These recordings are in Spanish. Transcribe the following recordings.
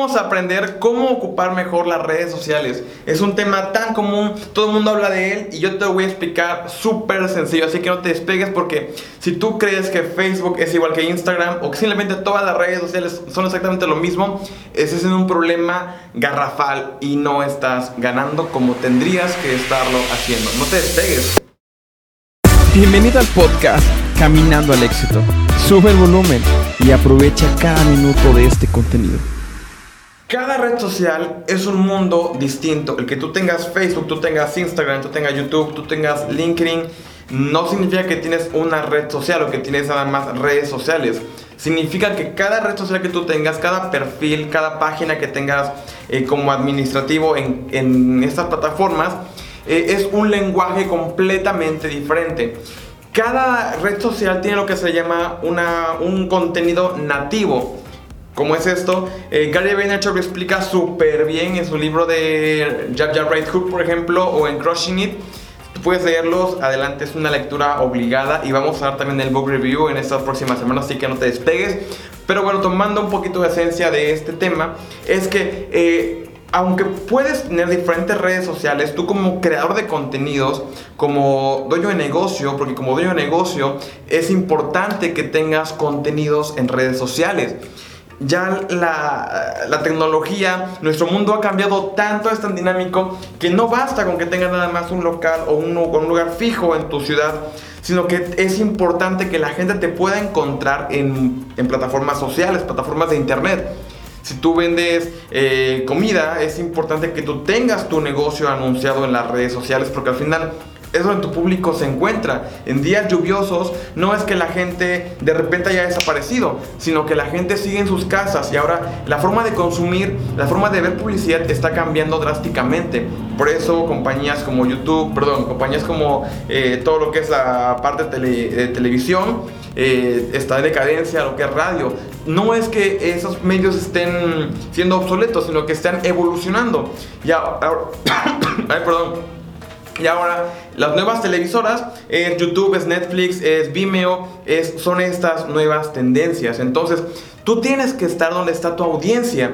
vamos a aprender cómo ocupar mejor las redes sociales. Es un tema tan común, todo el mundo habla de él y yo te lo voy a explicar súper sencillo, así que no te despegues porque si tú crees que Facebook es igual que Instagram o que simplemente todas las redes sociales son exactamente lo mismo, ese es un problema garrafal y no estás ganando como tendrías que estarlo haciendo. No te despegues. Bienvenido al podcast Caminando al Éxito. Sube el volumen y aprovecha cada minuto de este contenido. Cada red social es un mundo distinto. El que tú tengas Facebook, tú tengas Instagram, tú tengas YouTube, tú tengas LinkedIn, no significa que tienes una red social o que tienes nada más redes sociales. Significa que cada red social que tú tengas, cada perfil, cada página que tengas eh, como administrativo en, estas plataformas, eh, es un lenguaje completamente diferente. Cada red social tiene lo que se llama una, un contenido nativo. ¿Cómo es esto? Eh, Gary Vaynerchuk lo explica súper bien en su libro de Jab Jab Right Hook, por ejemplo, o en Crushing It. Tú puedes leerlos, adelante, es una lectura obligada y vamos a dar también el book review en estas próximas semanas, así que no te despegues. Pero bueno, tomando un poquito de esencia de este tema, es que eh, aunque puedes tener diferentes redes sociales, tú como creador de contenidos, como dueño de negocio, porque como dueño de negocio es importante que tengas contenidos en redes sociales ya la, tecnología, nuestro mundo ha cambiado tanto, es tan dinámico, que no basta con que tengas nada más un local o un, lugar fijo en tu ciudad, sino que es importante que la gente te pueda encontrar en, plataformas sociales, plataformas de internet. Si tú vendes eh, comida, es importante que tú tengas tu negocio anunciado en las redes sociales, porque al final es donde tu público se encuentra. En días lluviosos no es que la gente de repente haya desaparecido, sino que la gente sigue en sus casas y ahora la forma de consumir, la forma de ver publicidad está cambiando drásticamente. Por eso compañías como YouTube, perdón, compañías como eh, todo lo que es la parte de, televisión, eh, está en decadencia, lo que es radio. No es que esos medios estén siendo obsoletos, sino que están evolucionando. Ya, ay, perdón. Y ahora las nuevas televisoras, es YouTube, es Netflix, es Vimeo, es, son estas nuevas tendencias. Entonces, tú tienes que estar donde está tu audiencia.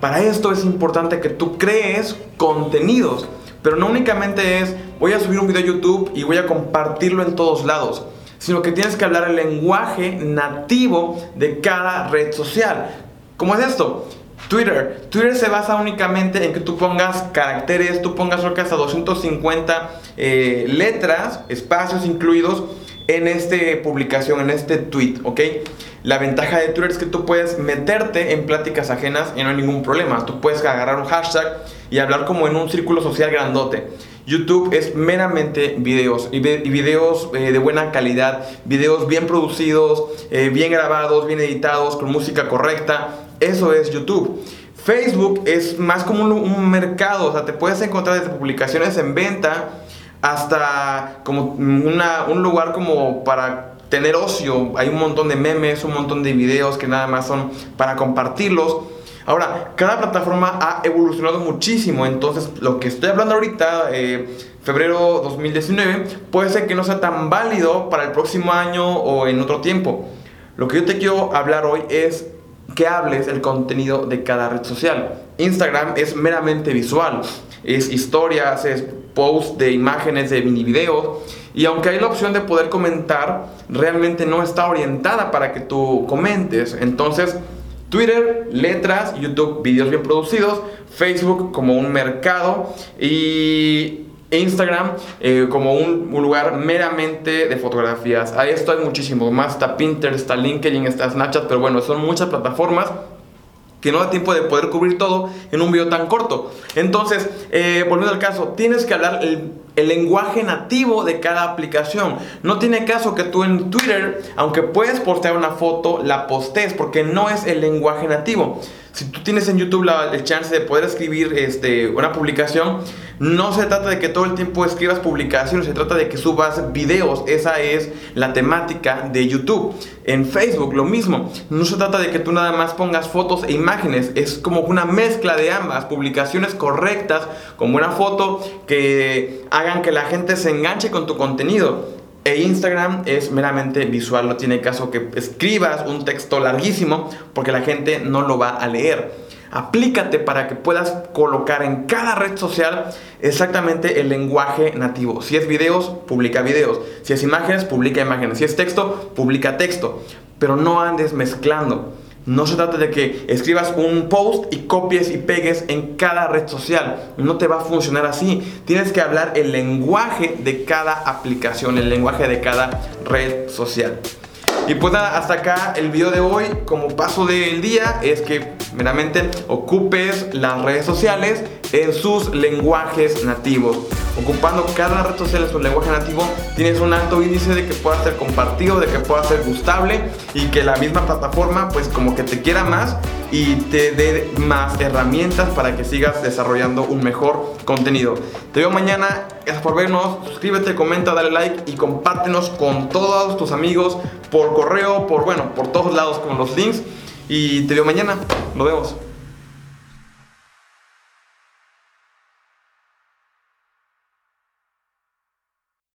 Para esto es importante que tú crees contenidos. Pero no únicamente es voy a subir un video a YouTube y voy a compartirlo en todos lados. Sino que tienes que hablar el lenguaje nativo de cada red social. ¿Cómo es esto? Twitter. Twitter se basa únicamente en que tú pongas caracteres, tú pongas creo que hasta 250 eh, letras, espacios incluidos en esta publicación, en este tweet, ¿ok? La ventaja de Twitter es que tú puedes meterte en pláticas ajenas y no hay ningún problema. Tú puedes agarrar un hashtag y hablar como en un círculo social grandote. YouTube es meramente videos y, videos eh, de buena calidad, videos bien producidos, eh, bien grabados, bien editados, con música correcta. Eso es YouTube. Facebook es más como un, mercado, o sea, te puedes encontrar desde publicaciones en venta hasta como un lugar como para tener ocio. Hay un montón de memes, un montón de videos que nada más son para compartirlos. Ahora, cada plataforma ha evolucionado muchísimo, entonces lo que estoy hablando ahorita, eh, febrero 2019, puede ser que no sea tan válido para el próximo año o en otro tiempo. Lo que yo te quiero hablar hoy es que hables el contenido de cada red social. Instagram es meramente visual, es historias, es posts de imágenes, de mini videos. Y aunque hay la opción de poder comentar, realmente no está orientada para que tú comentes. Entonces, Twitter, letras, YouTube, videos bien producidos, Facebook como un mercado y Instagram eh, como un, lugar meramente de fotografías. A esto hay muchísimo más. Está Pinterest, está LinkedIn, está Snapchat, pero bueno, son muchas plataformas que no da tiempo de poder cubrir todo en un video tan corto. Entonces, eh, volviendo al caso, tienes que hablar el, el, lenguaje nativo de cada aplicación. No tiene caso que tú en Twitter, aunque puedes postear una foto, la postes porque no es el lenguaje nativo si tú tienes en YouTube la, chance de poder escribir este, una publicación, no se trata de que todo el tiempo escribas publicaciones, se trata de que subas videos. Esa es la temática de YouTube. En Facebook lo mismo. No se trata de que tú nada más pongas fotos e imágenes. Es como una mezcla de ambas. Publicaciones correctas, con buena foto, que hagan que la gente se enganche con tu contenido. E Instagram es meramente visual, no tiene caso que escribas un texto larguísimo porque la gente no lo va a leer. Aplícate para que puedas colocar en cada red social exactamente el lenguaje nativo. Si es videos, publica videos. Si es imágenes, publica imágenes. Si es texto, publica texto. Pero no andes mezclando. No se trata de que escribas un post y copies y pegues en cada red social. No te va a funcionar así. Tienes que hablar el lenguaje de cada aplicación, el lenguaje de cada red social. Y pues nada, hasta acá el video de hoy. Como paso del día es que meramente ocupes las redes sociales en sus lenguajes nativos. Ocupando cada red social en su lenguaje nativo, tienes un alto índice de que pueda ser compartido, de que pueda ser gustable y que la misma plataforma pues como que te quiera más y te dé más herramientas para que sigas desarrollando un mejor contenido. Te veo mañana, gracias por vernos, suscríbete, comenta, dale like y compártenos con todos tus amigos por correo, por bueno, por todos lados con los links y te veo mañana, nos vemos.